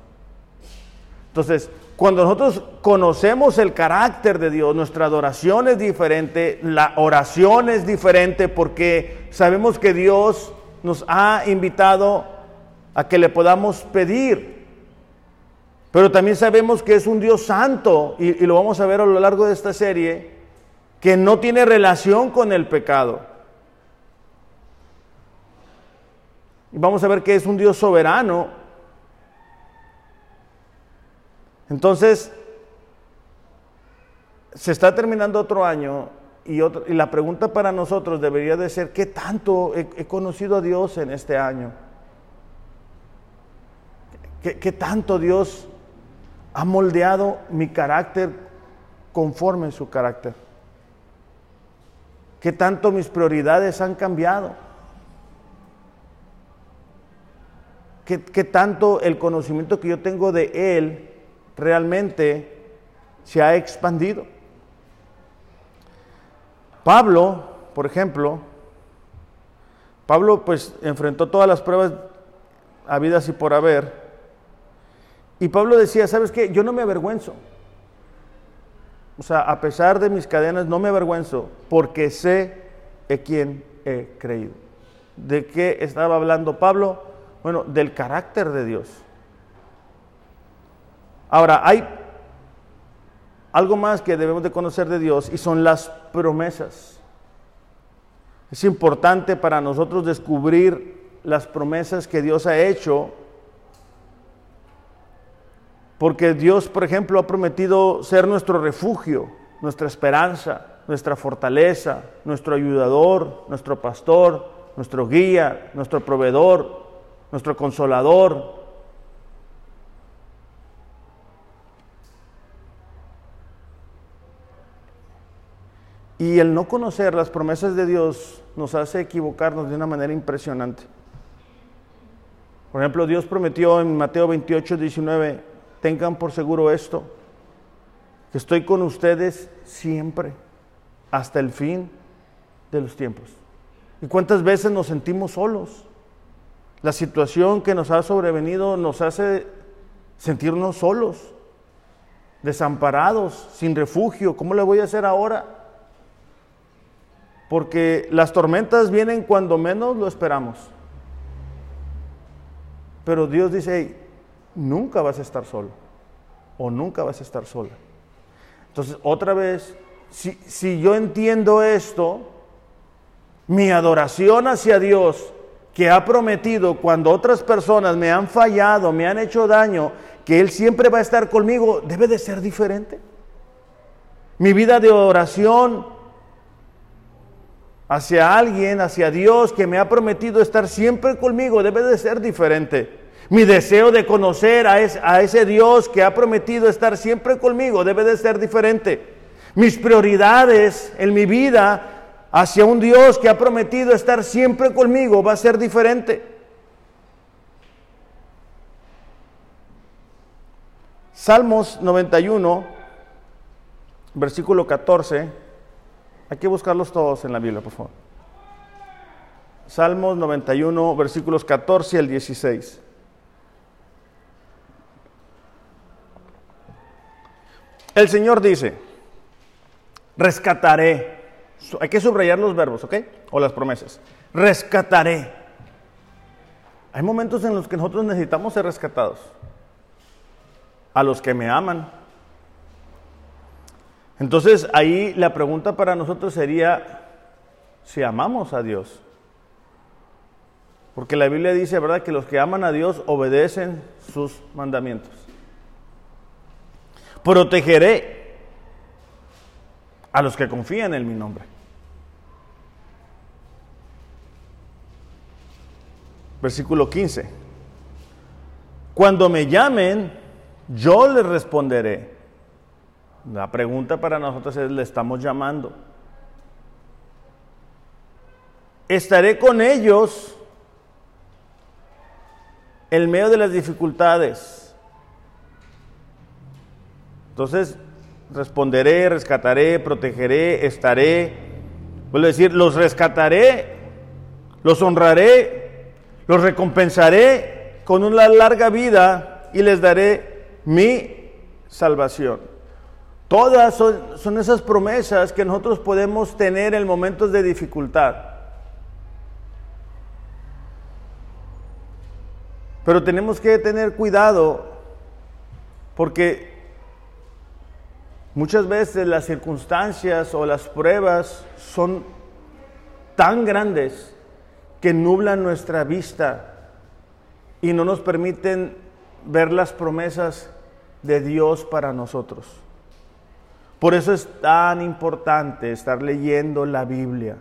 Entonces, cuando nosotros conocemos el carácter de Dios, nuestra adoración es diferente, la oración es diferente porque sabemos que Dios nos ha invitado a que le podamos pedir. Pero también sabemos que es un Dios santo, y, lo vamos a ver a lo largo de esta serie, que no tiene relación con el pecado. Y vamos a ver que es un Dios soberano. Entonces, se está terminando otro año y, y, la pregunta para nosotros debería de ser, ¿qué tanto he, conocido a Dios en este año? ¿Qué, ¿Qué, tanto Dios ha moldeado mi carácter conforme su carácter? ¿Qué tanto mis prioridades han cambiado? ¿Qué, tanto el conocimiento que yo tengo de Él realmente se ha expandido? Pablo, por ejemplo, Pablo pues enfrentó todas las pruebas habidas y por haber. Y Pablo decía, ¿sabes qué? Yo no me avergüenzo. O sea, a pesar de mis cadenas, no me avergüenzo porque sé en quién he creído. ¿De qué estaba hablando Pablo? Bueno, del carácter de Dios. Ahora, hay algo más que debemos de conocer de Dios y son las promesas. Es importante para nosotros descubrir las promesas que Dios ha hecho porque Dios, por ejemplo, ha prometido ser nuestro refugio, nuestra esperanza, nuestra fortaleza, nuestro ayudador, nuestro pastor, nuestro guía, nuestro proveedor, nuestro consolador. Y el no conocer las promesas de Dios nos hace equivocarnos de una manera impresionante. Por ejemplo, Dios prometió en Mateo 28, 19, tengan por seguro esto, que estoy con ustedes siempre, hasta el fin de los tiempos. ¿Y cuántas veces nos sentimos solos? La situación que nos ha sobrevenido nos hace sentirnos solos, desamparados, sin refugio. ¿Cómo le voy a hacer ahora? Porque las tormentas vienen cuando menos lo esperamos. Pero Dios dice, nunca vas a estar solo o nunca vas a estar sola. Entonces, otra vez, si, si yo entiendo esto, mi adoración hacia Dios que ha prometido cuando otras personas me han fallado, me han hecho daño, que Él siempre va a estar conmigo, debe de ser diferente. Mi vida de oración hacia alguien, hacia Dios que me ha prometido estar siempre conmigo, debe de ser diferente. Mi deseo de conocer a, ese Dios que ha prometido estar siempre conmigo debe de ser diferente. Mis prioridades en mi vida hacia un Dios que ha prometido estar siempre conmigo va a ser diferente. Salmos 91, versículo 14. Hay que buscarlos todos en la Biblia, por favor. Salmos 91, versículos 14 al 16. El Señor dice, rescataré. Hay que subrayar los verbos, ¿ok? O las promesas. Rescataré. Hay momentos en los que nosotros necesitamos ser rescatados. A los que me aman. Entonces ahí la pregunta para nosotros sería si amamos a Dios. Porque la Biblia dice, ¿verdad?, que los que aman a Dios obedecen sus mandamientos protegeré a los que confían en mi nombre. Versículo 15. Cuando me llamen, yo les responderé. La pregunta para nosotros es, ¿le estamos llamando? Estaré con ellos en medio de las dificultades. Entonces, responderé, rescataré, protegeré, estaré. Vuelvo a decir, los rescataré, los honraré, los recompensaré con una larga vida y les daré mi salvación. Todas son, esas promesas que nosotros podemos tener en momentos de dificultad. Pero tenemos que tener cuidado porque muchas veces las circunstancias o las pruebas son tan grandes que nublan nuestra vista y no nos permiten ver las promesas de Dios para nosotros. Por eso es tan importante estar leyendo la Biblia.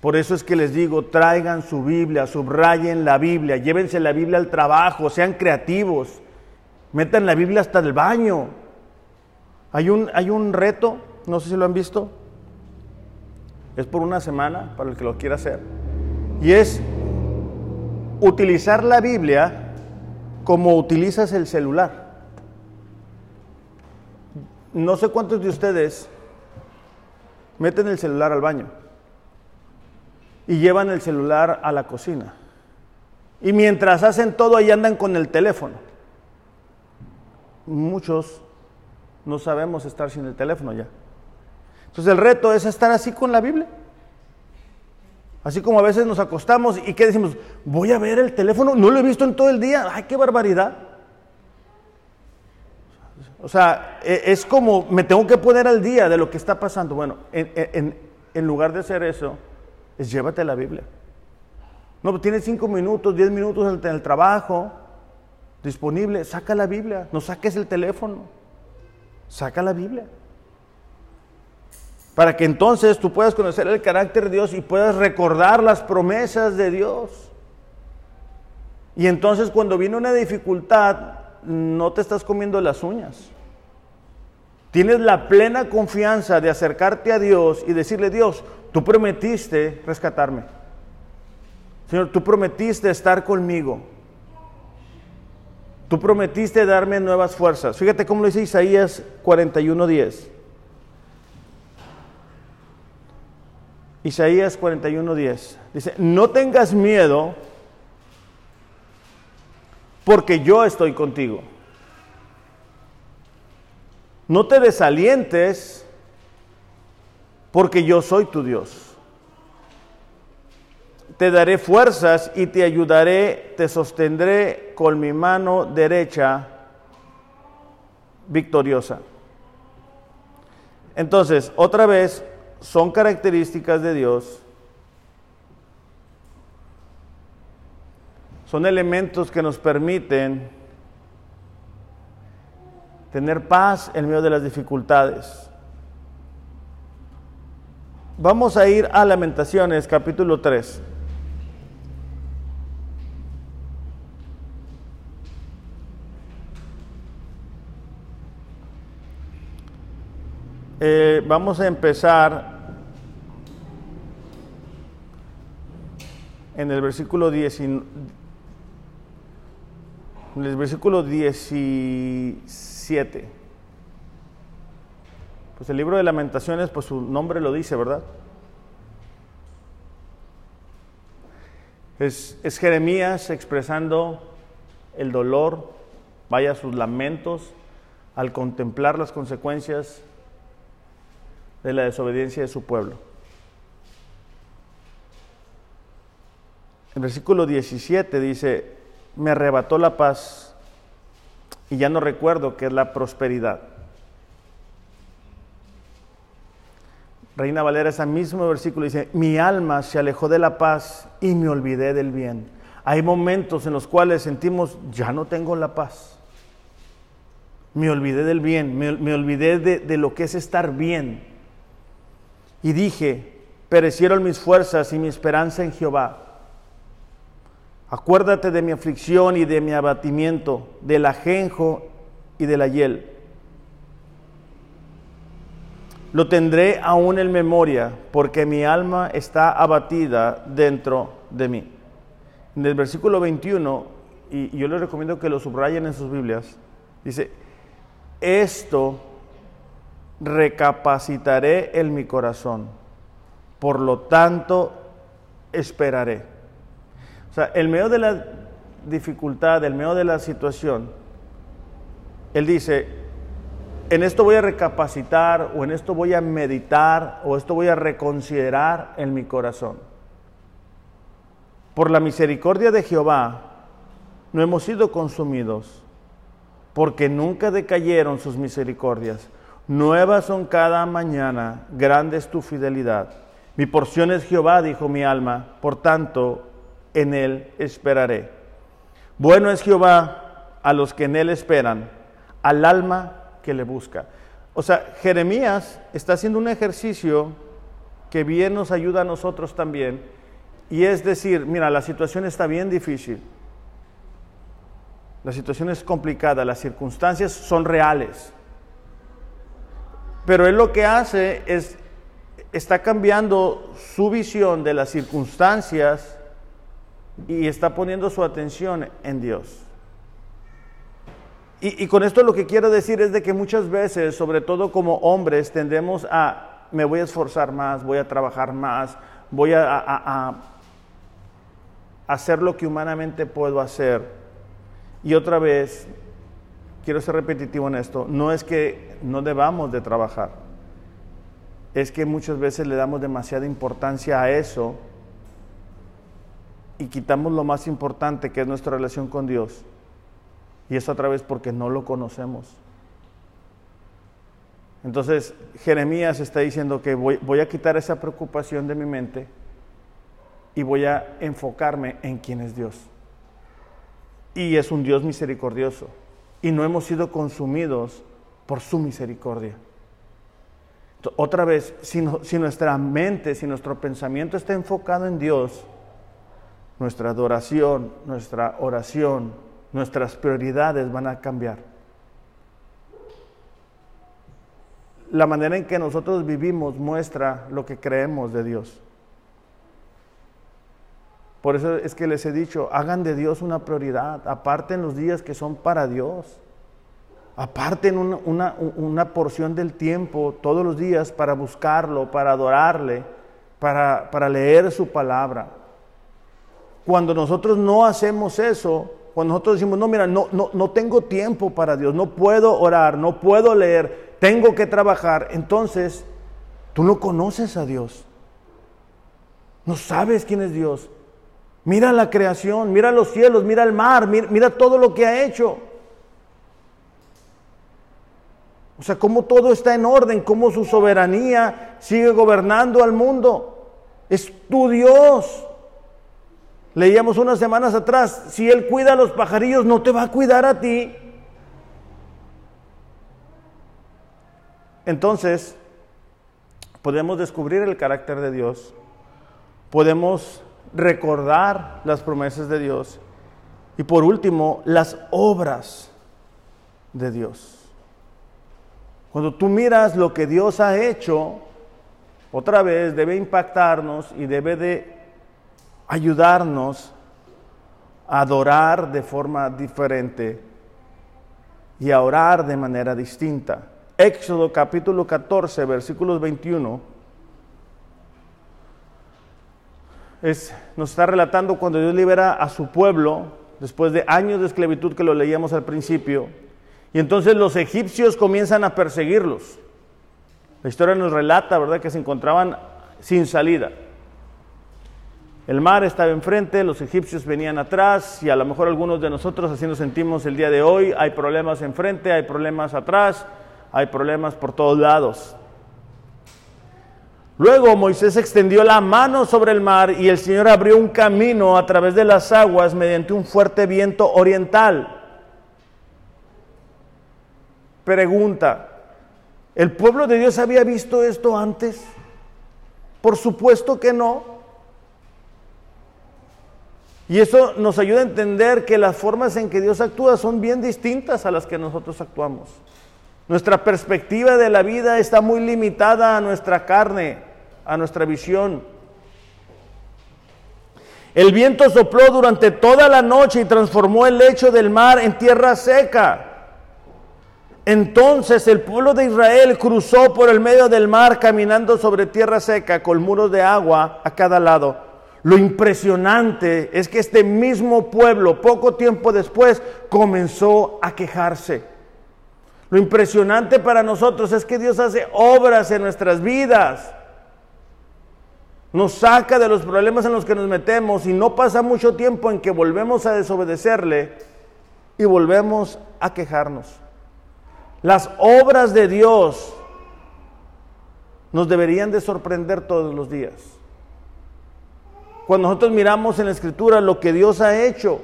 Por eso es que les digo, traigan su Biblia, subrayen la Biblia, llévense la Biblia al trabajo, sean creativos, metan la Biblia hasta el baño. Hay un, hay un reto, no sé si lo han visto, es por una semana para el que lo quiera hacer, y es utilizar la Biblia como utilizas el celular. No sé cuántos de ustedes meten el celular al baño y llevan el celular a la cocina. Y mientras hacen todo, ahí andan con el teléfono. Muchos no sabemos estar sin el teléfono ya. Entonces el reto es estar así con la Biblia. Así como a veces nos acostamos y que decimos, voy a ver el teléfono, no lo he visto en todo el día, ay, qué barbaridad. O sea, e, es como, me tengo que poner al día de lo que está pasando. Bueno, en, lugar de hacer eso, es llévate la Biblia. No, pues tienes cinco minutos, diez minutos en el trabajo disponible, saca la Biblia, no saques el teléfono, saca la Biblia. Para que entonces tú puedas conocer el carácter de Dios y puedas recordar las promesas de Dios. Y entonces cuando viene una dificultad, no te estás comiendo las uñas. Tienes la plena confianza de acercarte a Dios y decirle, Dios, Tú prometiste rescatarme. Señor, tú prometiste estar conmigo. Tú prometiste darme nuevas fuerzas. Fíjate cómo lo dice Isaías 41:10. Isaías 41:10. Dice, no tengas miedo porque yo estoy contigo. No te desalientes porque yo soy tu Dios. Te daré fuerzas y te ayudaré, te sostendré con mi mano derecha victoriosa. Entonces, otra vez, son características de Dios, son elementos que nos permiten tener paz en medio de las dificultades. Vamos a ir a Lamentaciones capítulo 3. Eh, vamos a empezar en el versículo 10, en el versículo 17. Pues el libro de lamentaciones, pues su nombre lo dice, ¿verdad? Es, Jeremías expresando el dolor, vaya sus lamentos al contemplar las consecuencias de la desobediencia de su pueblo. El versículo 17 dice, me arrebató la paz y ya no recuerdo qué es la prosperidad. Reina Valera, ese mismo versículo dice, mi alma se alejó de la paz y me olvidé del bien. Hay momentos en los cuales sentimos, ya no tengo la paz. Me olvidé del bien, me, olvidé de, de lo que es estar bien. Y dije, perecieron mis fuerzas y mi esperanza en Jehová. Acuérdate de mi aflicción y de mi abatimiento, del ajenjo y de la hiel. Lo tendré aún en memoria, porque mi alma está abatida dentro de mí. En el versículo 21, y yo les recomiendo que lo subrayen en sus Biblias, dice, esto recapacitaré en mi corazón, por lo tanto esperaré. Sea, en medio de la dificultad, en medio de la situación, él dice, en esto voy a recapacitar o en esto voy a meditar o esto voy a reconsiderar en mi corazón. Por la misericordia de Jehová no hemos sido consumidos, porque nunca decayeron sus misericordias. Nuevas son cada mañana, grande es tu fidelidad. Mi porción es Jehová, dijo mi alma, por tanto en Él esperaré. Bueno es Jehová a los que en Él esperan, al alma que le busca. O sea, Jeremías está haciendo un ejercicio que bien nos ayuda a nosotros también, y es decir, mira, la situación está bien difícil, la situación es complicada, las circunstancias son reales, pero él lo que hace es, está cambiando su visión de las circunstancias y está poniendo su atención en Dios. Y, con esto lo que quiero decir es de que muchas veces, sobre todo como hombres, tendemos a, me voy a esforzar más, voy a trabajar más, voy a, a hacer lo que humanamente puedo hacer. Y otra vez, quiero ser repetitivo en esto, no es que no debamos de trabajar, es que muchas veces le damos demasiada importancia a eso y quitamos lo más importante que es nuestra relación con Dios. Y eso otra vez porque no lo conocemos. Entonces Jeremías está diciendo que voy, a quitar esa preocupación de mi mente y voy a enfocarme en quién es Dios. Y es un Dios misericordioso. Y no hemos sido consumidos por su misericordia. otra vez, si nuestra mente, si nuestro pensamiento está enfocado en Dios, nuestra adoración, nuestra oración, nuestras prioridades van a cambiar. La manera en que nosotros vivimos muestra lo que creemos de Dios. Por eso es que les he dicho, hagan de Dios una prioridad, aparten los días que son para Dios, aparten una, una porción del tiempo todos los días para buscarlo, para adorarle, para, para leer su palabra. Cuando nosotros no hacemos eso, cuando nosotros decimos, no, mira, no, no, no tengo tiempo para Dios, no puedo orar, no puedo leer, tengo que trabajar, entonces tú no conoces a Dios. No sabes quién es Dios. Mira la creación, mira los cielos, mira el mar, mira, mira todo lo que ha hecho. O sea, cómo todo está en orden, cómo su soberanía sigue gobernando al mundo. Es tu Dios. Leíamos unas semanas atrás, si Él cuida a los pajarillos, no te va a cuidar a ti. Entonces, podemos descubrir el carácter de Dios, podemos recordar las promesas de Dios y por último, las obras de Dios. Cuando tú miras lo que Dios ha hecho, otra vez debe impactarnos y debe de ayudarnos a adorar de forma diferente y a orar de manera distinta. Éxodo capítulo 14, versículos 21, es, nos está relatando cuando Dios libera a su pueblo, después de años de esclavitud que lo leíamos al principio, y entonces los egipcios comienzan a perseguirlos. La historia nos relata, ¿verdad?, que se encontraban sin salida. El mar estaba enfrente, los egipcios venían atrás y a lo mejor algunos de nosotros así nos sentimos el día de hoy. Hay problemas enfrente, hay problemas atrás, hay problemas por todos lados. Luego Moisés extendió la mano sobre el mar y el Señor abrió un camino a través de las aguas mediante un fuerte viento oriental. Pregunta, ¿el pueblo de Dios había visto esto antes? Por supuesto que no. Y eso nos ayuda a entender que las formas en que Dios actúa son bien distintas a las que nosotros actuamos. Nuestra perspectiva de la vida está muy limitada a nuestra carne, a nuestra visión. El viento sopló durante toda la noche y transformó el lecho del mar en tierra seca. Entonces el pueblo de Israel cruzó por el medio del mar caminando sobre tierra seca con muros de agua a cada lado. Lo impresionante es que este mismo pueblo poco tiempo después comenzó a quejarse. Lo impresionante para nosotros es que Dios hace obras en nuestras vidas. Nos saca de los problemas en los que nos metemos y no pasa mucho tiempo en que volvemos a desobedecerle y volvemos a quejarnos. Las obras de Dios nos deberían de sorprender todos los días. Cuando nosotros miramos en la escritura lo que Dios ha hecho,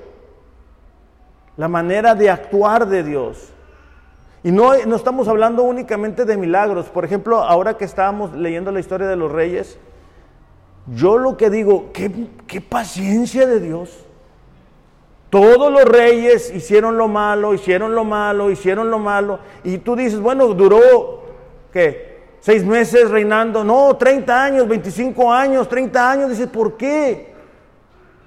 la manera de actuar de Dios, y no, estamos hablando únicamente de milagros. Por ejemplo, ahora que estábamos leyendo la historia de los reyes, yo lo que digo, qué, qué paciencia de Dios. Todos los reyes hicieron lo malo, hicieron lo malo, hicieron lo malo. Y tú dices, bueno, duró, ¿qué? Seis meses reinando. No, 30 años, 25 años, 30 años. Dices, ¿por qué?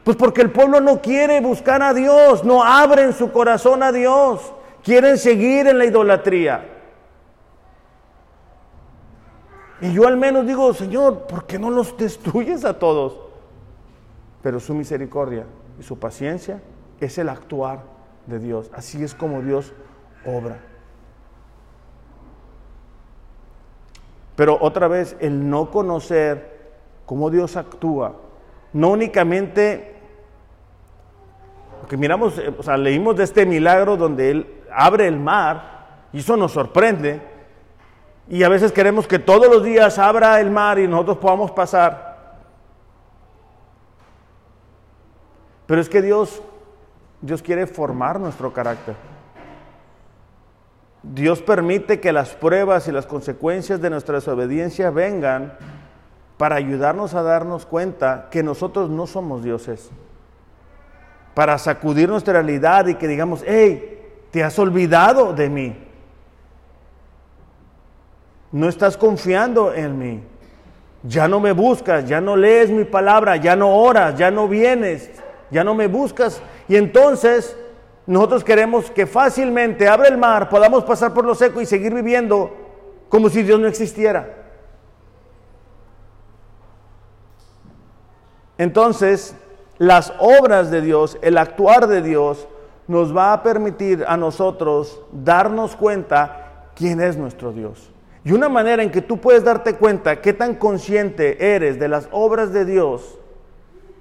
Pues porque el pueblo no quiere buscar a Dios, no abren su corazón a Dios. Quieren seguir en la idolatría. Y yo al menos digo, Señor, ¿por qué no los destruyes a todos? Pero su misericordia y su paciencia es el actuar de Dios. Así es como Dios obra. Pero otra vez, el no conocer cómo Dios actúa, no únicamente, porque miramos, eh, o sea, leímos de este milagro donde Él abre el mar, y eso nos sorprende, y a veces queremos que todos los días abra el mar y nosotros podamos pasar. Pero es que Dios, Dios quiere formar nuestro carácter. Dios permite que las pruebas y las consecuencias de nuestra desobediencia vengan para ayudarnos a darnos cuenta que nosotros no somos dioses. Para sacudir nuestra realidad y que digamos, hey, te has olvidado de mí. No estás confiando en mí. Ya no me buscas, ya no lees mi palabra, ya no oras, ya no vienes, ya no me buscas. Y entonces nosotros queremos que fácilmente abra el mar, podamos pasar por lo seco y seguir viviendo como si Dios no existiera. Entonces, las obras de Dios, el actuar de Dios, nos va a permitir a nosotros darnos cuenta quién es nuestro Dios. Y una manera en que tú puedes darte cuenta qué tan consciente eres de las obras de Dios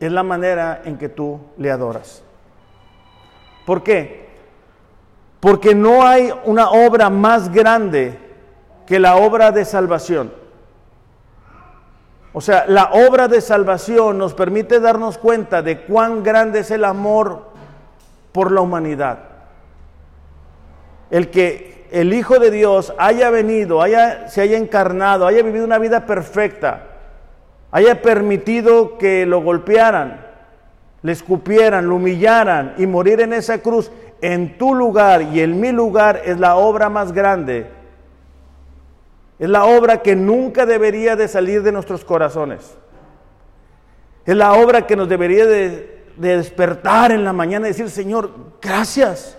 es la manera en que tú le adoras. ¿Por qué? Porque no hay una obra más grande que la obra de salvación. O sea, la obra de salvación nos permite darnos cuenta de cuán grande es el amor por la humanidad. El que el Hijo de Dios haya venido, haya, se haya encarnado, haya vivido una vida perfecta, haya permitido que lo golpearan, le escupieran, lo humillaran y morir en esa cruz en tu lugar y en mi lugar es la obra más grande. Es la obra que nunca debería de salir de nuestros corazones. Es la obra que nos debería de de despertar en la mañana y decir, Señor, gracias.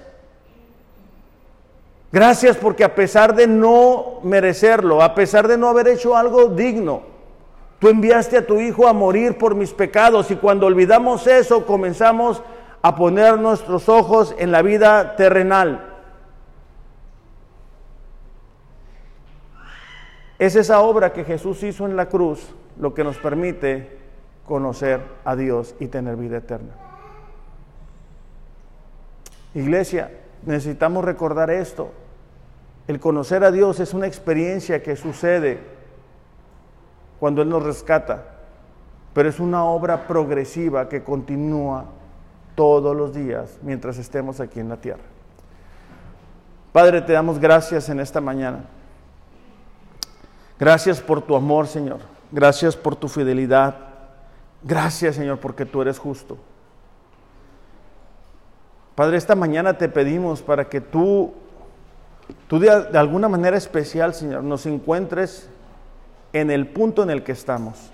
Gracias porque a pesar de no merecerlo, a pesar de no haber hecho algo digno, tú enviaste a tu Hijo a morir por mis pecados y cuando olvidamos eso comenzamos a poner nuestros ojos en la vida terrenal. Es esa obra que Jesús hizo en la cruz lo que nos permite conocer a Dios y tener vida eterna. Iglesia, necesitamos recordar esto. El conocer a Dios es una experiencia que sucede cuando Él nos rescata, pero es una obra progresiva que continúa todos los días mientras estemos aquí en la tierra. Padre, te damos gracias en esta mañana. Gracias por tu amor, Señor. Gracias por tu fidelidad. Gracias, Señor, porque tú eres justo. Padre, esta mañana te pedimos para que tú, tú de, de alguna manera especial, Señor, nos encuentres en el punto en el que estamos.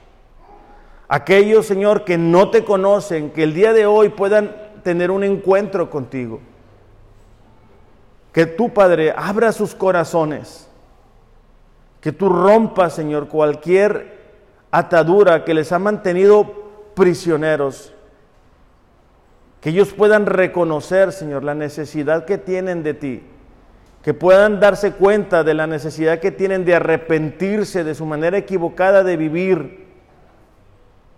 Aquellos, Señor, que no te conocen, que el día de hoy puedan tener un encuentro contigo. Que tú, Padre, abra sus corazones. Que tú rompas, Señor, cualquier atadura que les ha mantenido prisioneros. Que ellos puedan reconocer, Señor, la necesidad que tienen de ti. Que puedan darse cuenta de la necesidad que tienen de arrepentirse de su manera equivocada de vivir.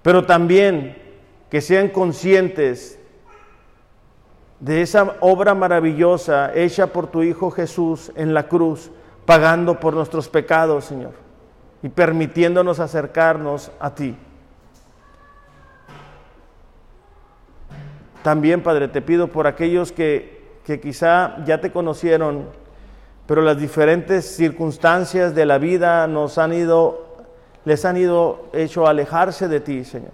Pero también que sean conscientes de esa obra maravillosa hecha por tu Hijo Jesús en la cruz, pagando por nuestros pecados, Señor, y permitiéndonos acercarnos a ti. También, Padre, te pido por aquellos que, que quizá ya te conocieron, pero las diferentes circunstancias de la vida nos han ido, les han ido hecho alejarse de ti, Señor.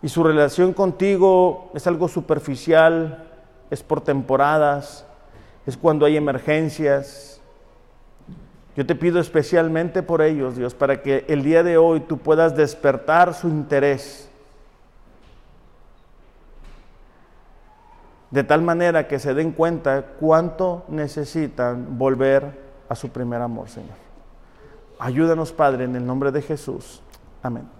Y su relación contigo es algo superficial, es por temporadas, es cuando hay emergencias. Yo te pido especialmente por ellos, Dios, para que el día de hoy tú puedas despertar su interés de tal manera que se den cuenta cuánto necesitan volver a su primer amor, Señor. Ayúdanos, Padre, en el nombre de Jesús. Amén.